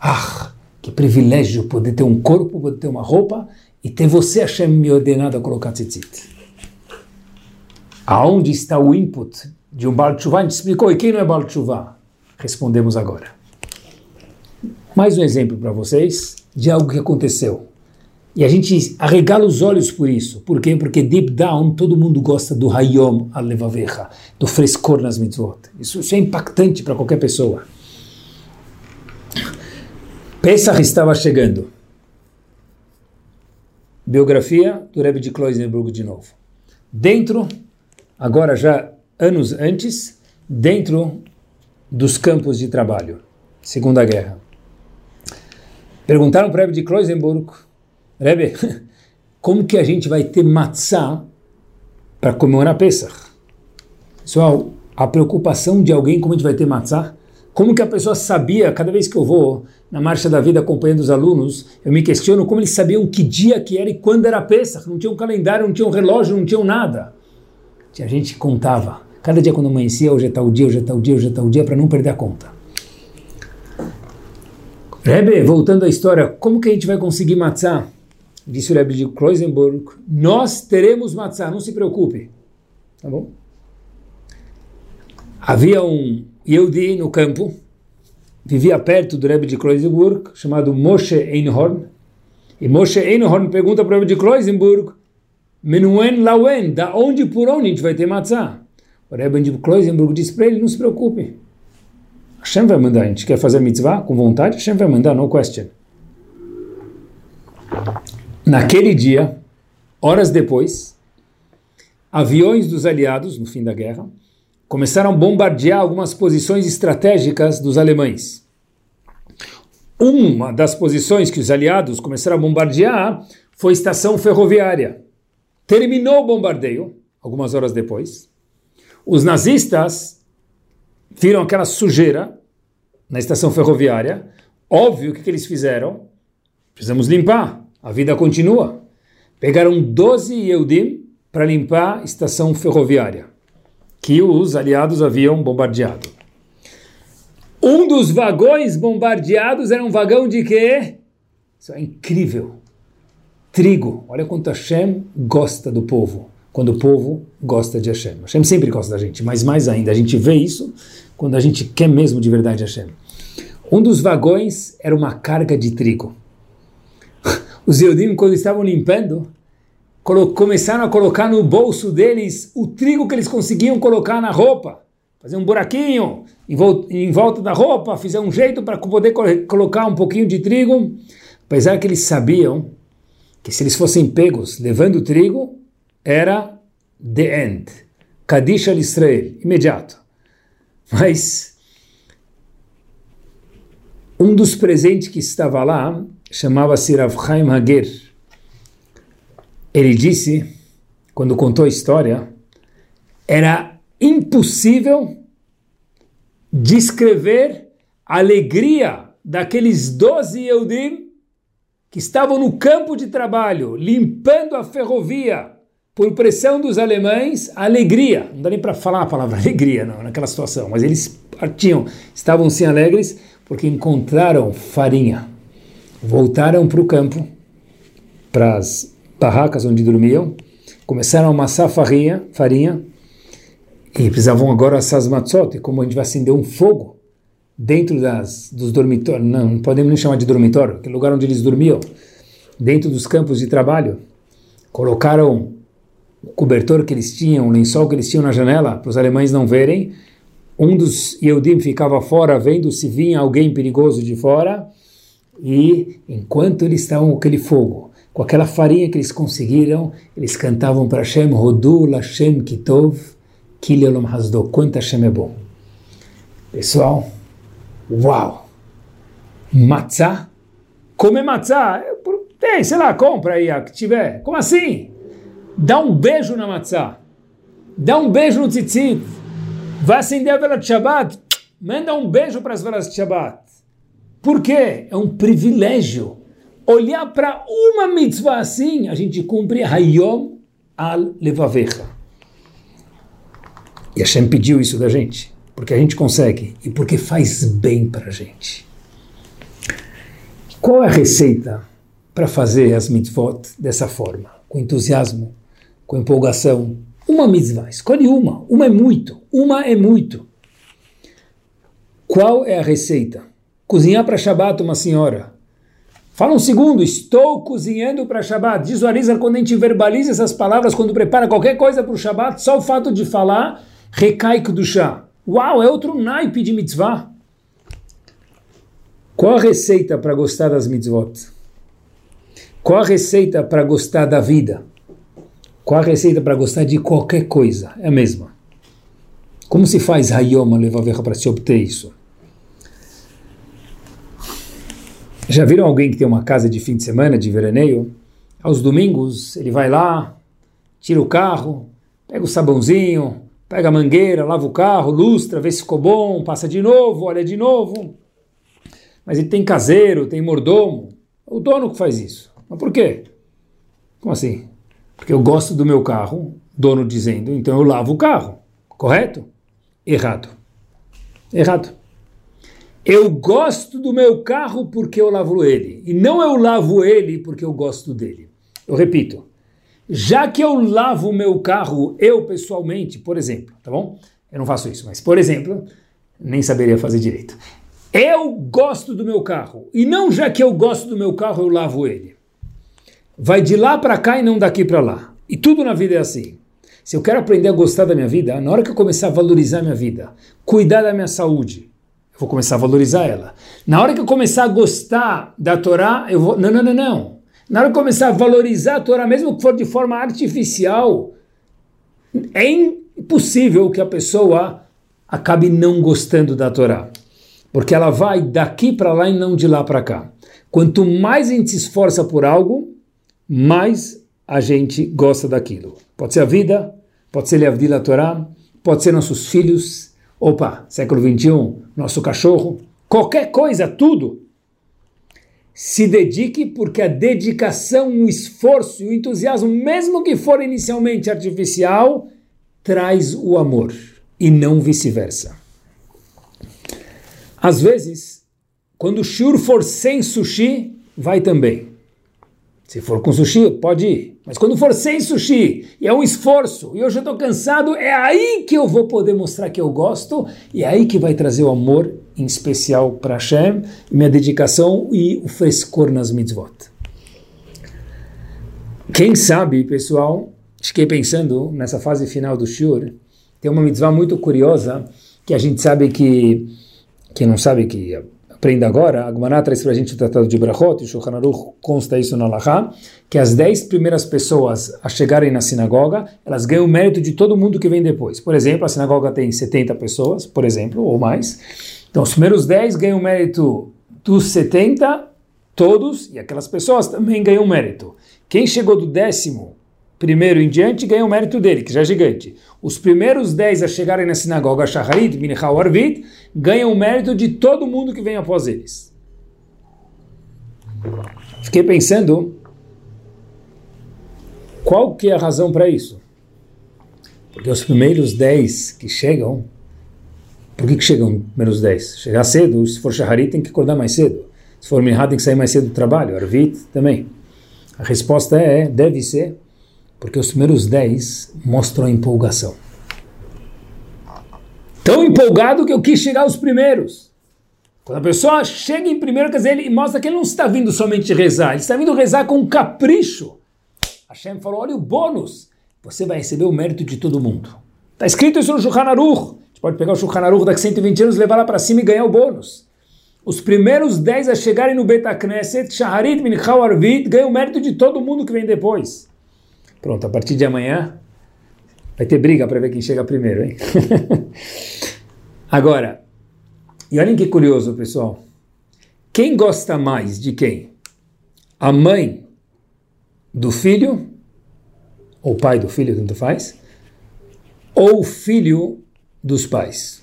ah, que privilégio poder ter um corpo, poder ter uma roupa, e ter você, Hashem, me ordenado a colocar tzitzit. Aonde está o input de um Baal Tshuva? A gente explicou, e quem não é Baal Tshuva? respondemos agora. Mais um exemplo para vocês de algo que aconteceu. E a gente arregala os olhos por isso. Por quê? Porque deep down todo mundo gosta do hayom al-levavecha, do frescor nas mitzvot. Isso, isso é impactante para qualquer pessoa. Pesach estava chegando. Biografia do Rebbe de Kloisenburg de novo. Dentro, agora já anos antes, dentro dos campos de trabalho, Segunda Guerra. Perguntaram para o Rebbe de Kloisenburg, Rebbe, como que a gente vai ter matzah para comemorar Pesach? Pessoal, a preocupação de alguém como a gente vai ter matzah, como que a pessoa sabia, cada vez que eu vou na Marcha da Vida acompanhando os alunos, eu me questiono como eles sabiam que dia que era e quando era Pesach, não tinha um calendário, não tinha um relógio, não tinha nada. A gente contava Cada dia quando amanhecia, hoje é tal dia, hoje é tal dia, hoje é tal dia, para não perder a conta. Rebbe, voltando à história, como que a gente vai conseguir matzah? Disse o Rebbe de Kloisenburg, nós teremos matzah, não se preocupe. Tá bom? Havia um Yehudi no campo, vivia perto do Rebbe de Kloisenburg, chamado Moshe Einhorn. E Moshe Einhorn pergunta para o Rebbe de Kloisenburg, Menuen Lauen, da onde por onde a gente vai ter matzah? O Rebbe de Kloisenburg diz para ele, não se preocupe. Hashem vai mandar, a gente quer fazer mitzvah com vontade, Hashem vai mandar, no question. Naquele dia, horas depois, aviões dos aliados, no fim da guerra, começaram a bombardear algumas posições estratégicas dos alemães. Uma das posições que os aliados começaram a bombardear foi a estação ferroviária. Terminou o bombardeio, algumas horas depois. Os nazistas viram aquela sujeira na estação ferroviária. Óbvio, o que, que eles fizeram? Precisamos limpar, a vida continua. Pegaram 12 Yehudim para limpar a estação ferroviária que os aliados haviam bombardeado. Um dos vagões bombardeados era um vagão de quê? Isso é incrível. Trigo. Olha quanto Hashem gosta do povo. Quando o povo gosta de Hashem. Hashem sempre gosta da gente, mas mais ainda, a gente vê isso quando a gente quer mesmo de verdade Hashem. Um dos vagões era uma carga de trigo. Os Eudim, quando estavam limpando, começaram a colocar no bolso deles o trigo que eles conseguiam colocar na roupa. Fazer um buraquinho em volta da roupa, fizer um jeito para poder colocar um pouquinho de trigo. Apesar que eles sabiam que se eles fossem pegos levando trigo, era the end. Kaddish al Israel, imediato. Mas um dos presentes que estava lá chamava-se Rav Hager ele disse, quando contou a história, era impossível descrever a alegria daqueles doze Eudim que estavam no campo de trabalho, limpando a ferrovia por pressão dos alemães, alegria. Não dá nem para falar a palavra alegria não, naquela situação, mas eles partiam, estavam sim alegres porque encontraram farinha. Voltaram para o campo, para as barracas onde dormiam, começaram a amassar farinha, farinha e precisavam agora assar as matzot, como a gente vai acender um fogo dentro das, dos dormitórios, não, não podemos nem chamar de dormitório, aquele lugar onde eles dormiam, dentro dos campos de trabalho, colocaram o cobertor que eles tinham, o lençol que eles tinham na janela, para os alemães não verem, um dos Yehudim ficava fora vendo se vinha alguém perigoso de fora, e enquanto eles estavam com aquele fogo, com aquela farinha que eles conseguiram, eles cantavam para Hashem, Hodu Lashem Kitov, Kili Olam Hasdo, quanto Hashem é bom. Pessoal, uau! Matzah, comer matzah, tem, sei lá, compra aí a que tiver. Como assim? Dá um beijo na matzah, dá um beijo no tzitzit, vai acender a vela de Shabbat, manda um beijo para as velas de Shabbat. Por quê? É um privilégio olhar para uma mitzvah assim, a gente cumpre Hayom al Levavecha. E Hashem pediu isso da gente, porque a gente consegue e porque faz bem para a gente. Qual é a receita para fazer as mitzvot dessa forma? Com entusiasmo, com empolgação. Uma mitzvah, escolhe uma. Uma é muito. Uma é muito. Qual é a receita? Cozinhar para Shabbat uma senhora Fala um segundo, estou cozinhando para Shabbat. Visualiza quando a gente verbaliza essas palavras, quando prepara qualquer coisa para o Shabbat, só o fato de falar recai do chá. Uau, é outro naipe de mitzvah. Qual a receita para gostar das mitzvot? Qual a receita para gostar da vida? Qual a receita para gostar de qualquer coisa? É a mesma. Como se faz Hayom Levavecha para se obter isso? Já viram alguém que tem uma casa de fim de semana, de veraneio? Aos domingos ele vai lá, tira o carro, pega o sabãozinho, pega a mangueira, lava o carro, lustra, vê se ficou bom, passa de novo, olha de novo. Mas ele tem caseiro, tem mordomo. É o dono que faz isso. Mas por quê? Como assim? Porque eu gosto do meu carro, dono dizendo, então eu lavo o carro. Correto? Errado. Errado. Eu gosto do meu carro porque eu lavo ele, e não eu lavo ele porque eu gosto dele. Eu repito, já que eu lavo o meu carro, eu pessoalmente, por exemplo, tá bom? Eu não faço isso, mas por exemplo, nem saberia fazer direito. Eu gosto do meu carro, e não já que eu gosto do meu carro, eu lavo ele. vai de lá para cá e não daqui para lá. E tudo na vida é assim. Se eu quero aprender a gostar da minha vida, na hora que eu começar a valorizar minha vida, cuidar da minha saúde, eu vou começar a valorizar ela. Na hora que eu começar a gostar da Torá, eu vou. Não, não, não, não. Na hora que eu começar a valorizar a Torá, mesmo que for de forma artificial, é impossível que a pessoa acabe não gostando da Torá. Porque ela vai daqui para lá e não de lá para cá. Quanto mais a gente se esforça por algo, mais a gente gosta daquilo. Pode ser a vida, pode ser a Torá, pode ser nossos filhos, opa, século 21, nosso cachorro, qualquer coisa, tudo. Se dedique porque a dedicação, o esforço e o entusiasmo, mesmo que for inicialmente artificial, traz o amor e não vice-versa. Às vezes, quando o shur for sem sushi, vai também. Se for com sushi, pode ir. Mas quando for sem sushi, e é um esforço, e eu já estou cansado, é aí que eu vou poder mostrar que eu gosto, e é aí que vai trazer o amor, em especial para Hashem, minha dedicação e o frescor nas mitzvot. Quem sabe, pessoal, fiquei pensando nessa fase final do Shur, tem uma mitzvah muito curiosa, que a gente sabe que, quem não sabe que aprende agora, a Gemara traz para a gente o Tratado de Brachot, e Aruch consta isso na Laha, que as dez primeiras pessoas a chegarem na sinagoga, elas ganham o mérito de todo mundo que vem depois. Por exemplo, a sinagoga tem 70 pessoas, por exemplo, ou mais. Então, os primeiros 10 ganham o mérito dos 70, todos, e aquelas pessoas também ganham mérito. Quem chegou do décimo primeiro em diante ganha o mérito dele, que já é gigante. Os primeiros dez a chegarem na sinagoga Shaharit, Minchal Arvit, ganham o mérito de todo mundo que vem após eles. Fiquei pensando, qual que é a razão para isso? Porque os primeiros dez que chegam, por que, que chegam os primeiros dez? Chegar cedo, se for Shaharit tem que acordar mais cedo. Se for Minchal tem que sair mais cedo do trabalho, Arvit também. A resposta é, deve ser, porque os primeiros dez mostram a empolgação. Tão empolgado que eu quis chegar aos primeiros. Quando a pessoa chega em primeiro, quer dizer, ele mostra que ele não está vindo somente rezar, ele está vindo rezar com capricho. Hashem falou: olha o bônus, você vai receber o mérito de todo mundo. Está escrito isso no Shulchan Aruch. A gente pode pegar o Shulchan Aruch daqui 120 anos, levar lá para cima e ganhar o bônus. Os primeiros 10 a chegarem no Betacneset, Shaharit, Minchau, Arvit, ganham o mérito de todo mundo que vem depois. Pronto, a partir de amanhã vai ter briga para ver quem chega primeiro, hein? Agora, e olhem que curioso, pessoal. Quem gosta mais de quem? A mãe do filho, ou o pai do filho, tanto faz, ou o filho dos pais?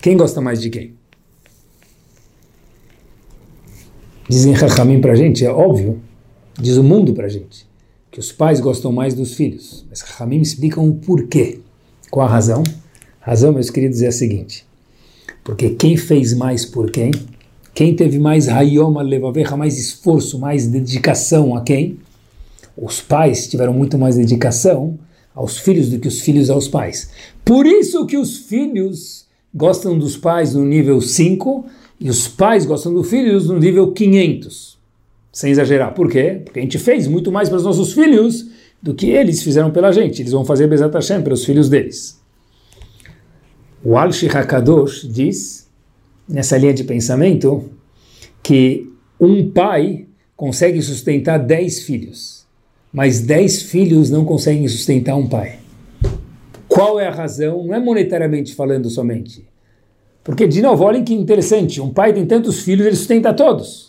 Quem gosta mais de quem? Dizem Rahamim para a gente, é óbvio, diz o mundo para a gente que os pais gostam mais dos filhos. Mas Ramim explicam o porquê. Qual a razão? A razão, meus queridos, é a seguinte. Porque quem fez mais por quem? Quem teve mais rayoma levaveja, mais esforço, mais dedicação a quem? Os pais tiveram muito mais dedicação aos filhos do que os filhos aos pais. Por isso que os filhos gostam dos pais no nível 5 e os pais gostam dos filhos no nível 500 sem exagerar. Por quê? Porque a gente fez muito mais para os nossos filhos do que eles fizeram pela gente. Eles vão fazer Bezat Hashem para os filhos deles. O Al-Shih HaKadosh diz, nessa linha de pensamento, que um pai consegue sustentar dez filhos, mas dez filhos não conseguem sustentar um pai. Qual é a razão? Não é monetariamente falando somente. Porque, de novo, olhem que interessante, um pai tem tantos filhos, ele sustenta todos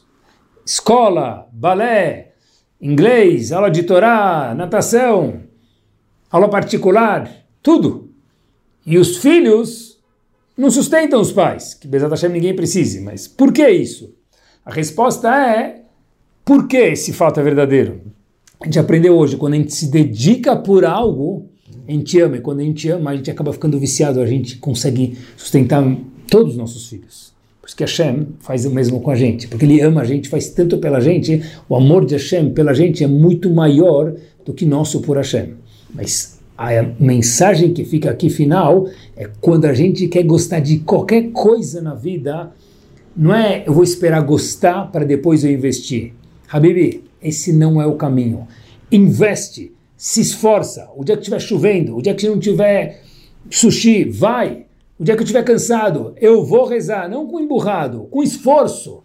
escola, balé, inglês, aula de Torá, natação, aula particular, tudo. E os filhos não sustentam os pais, que Bezat Hashem ninguém precise, mas por que isso? A resposta é, por que esse fato é verdadeiro? A gente aprendeu hoje, quando a gente se dedica por algo, a gente ama, e quando a gente ama, a gente acaba ficando viciado, a gente consegue sustentar todos os nossos filhos. Isso que Hashem faz o mesmo com a gente, porque Ele ama a gente, faz tanto pela gente, o amor de Hashem pela gente é muito maior do que nosso por Hashem. Mas a mensagem que fica aqui final é quando a gente quer gostar de qualquer coisa na vida, não é eu vou esperar gostar para depois eu investir. Habibi, esse não é o caminho. Investe, se esforça. O dia que estiver chovendo, o dia que não tiver sushi, vai. O dia que eu estiver cansado, eu vou rezar, não com emburrado, com esforço.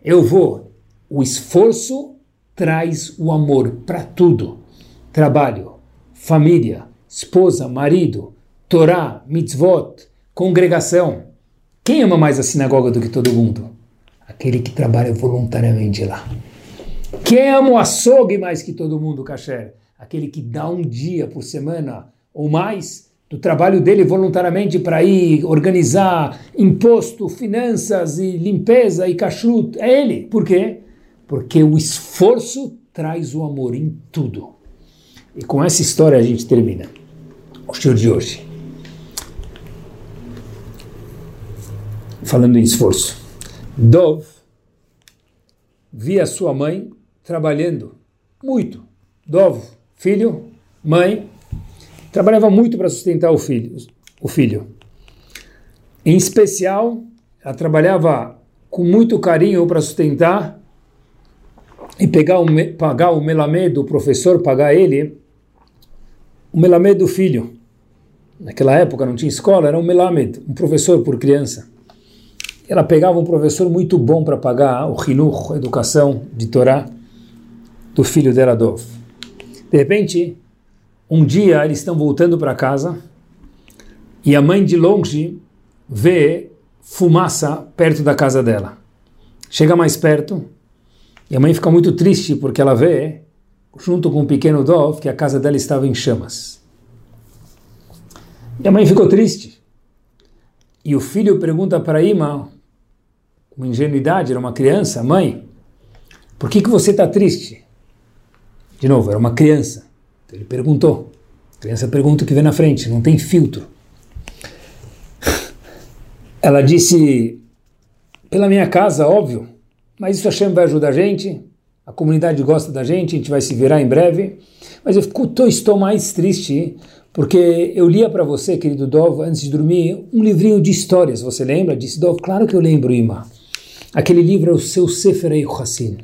Eu vou. O esforço traz o amor para tudo: trabalho, família, esposa, marido, Torá, mitzvot, congregação. Quem ama mais a sinagoga do que todo mundo? Aquele que trabalha voluntariamente lá. Quem ama o açougue mais que todo mundo, Kasher? Aquele que dá um dia por semana ou mais do trabalho dele voluntariamente para ir organizar imposto, finanças e limpeza e kashrut. É ele. Por quê? Porque o esforço traz o amor em tudo. E com essa história a gente termina o show de hoje. Falando em esforço. Dov via sua mãe trabalhando muito. Dov, filho, mãe, trabalhava muito para sustentar o filho, o filho. Em especial, ela trabalhava com muito carinho para sustentar e pegar o, pagar o melamed do professor, pagar ele, o melamed do filho. Naquela época não tinha escola, era um melamed, um professor por criança. Ela pegava um professor muito bom para pagar o a educação de Torá, do filho dela, Dov. De repente, um dia eles estão voltando para casa e a mãe de longe vê fumaça perto da casa dela. Chega mais perto e a mãe fica muito triste porque ela vê, junto com o pequeno Dov, que a casa dela estava em chamas. E a mãe ficou triste. E o filho pergunta para Ima, com ingenuidade, era uma criança, mãe, por que, que você está triste? De novo, era uma criança. Ele perguntou. A criança pergunta o que vem na frente, não tem filtro. Ela disse, pela minha casa, óbvio, mas isso Hashem vai ajudar a gente, a comunidade gosta da gente, a gente vai se virar em breve. Mas eu fico, estou mais triste porque eu lia para você, querido Dov, antes de dormir, um livrinho de histórias. Você lembra? Disse Dov, claro que eu lembro, Ima. Aquele livro é o seu Sefer Hassin.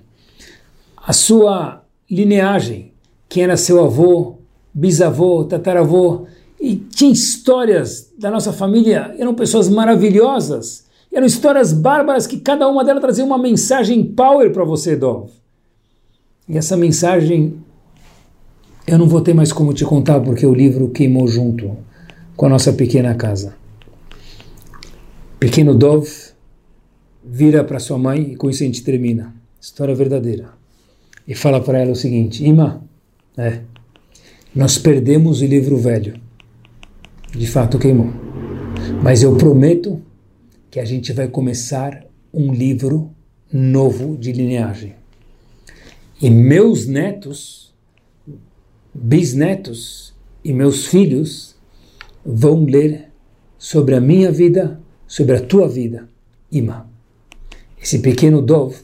A sua lineagem, quem era seu avô, bisavô, tataravô, e tinha histórias da nossa família, eram pessoas maravilhosas, eram histórias bárbaras que cada uma delas trazia uma mensagem power para você, Dov. E essa mensagem eu não vou ter mais como te contar porque o livro queimou junto com a nossa pequena casa. Pequeno Dov vira para sua mãe e com isso a gente termina. História verdadeira. E fala para ela o seguinte: Ima, é, nós perdemos o livro velho. De fato queimou. Mas eu prometo que a gente vai começar um livro novo de lineagem. E meus netos, bisnetos e meus filhos vão ler sobre a minha vida, sobre a tua vida, Ima. Esse pequeno Dov,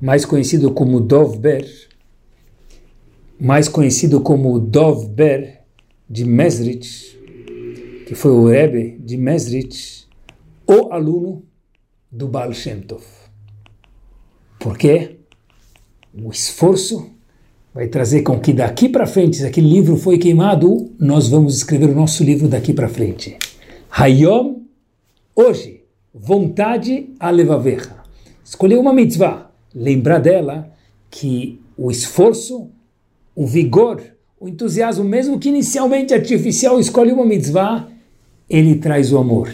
mais conhecido como Dov Ber, mais conhecido como Dov Ber de Mesrich, que foi o Rebbe de Mesrich, o aluno do Baal Shem Tov. Por quê? O esforço vai trazer com que daqui para frente, se aquele livro foi queimado, nós vamos escrever o nosso livro daqui para frente. Hayom, hoje, vontade a levaverra. Escolher uma mitzvah, lembrar dela que o esforço, o vigor, o entusiasmo, mesmo que inicialmente artificial, escolhe uma mitzvah, ele traz o amor.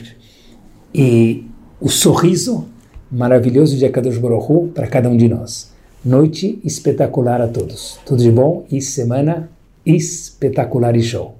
E o sorriso maravilhoso de Akadosh Baruch para cada um de nós. Noite espetacular a todos. Tudo de bom e semana espetacular e show.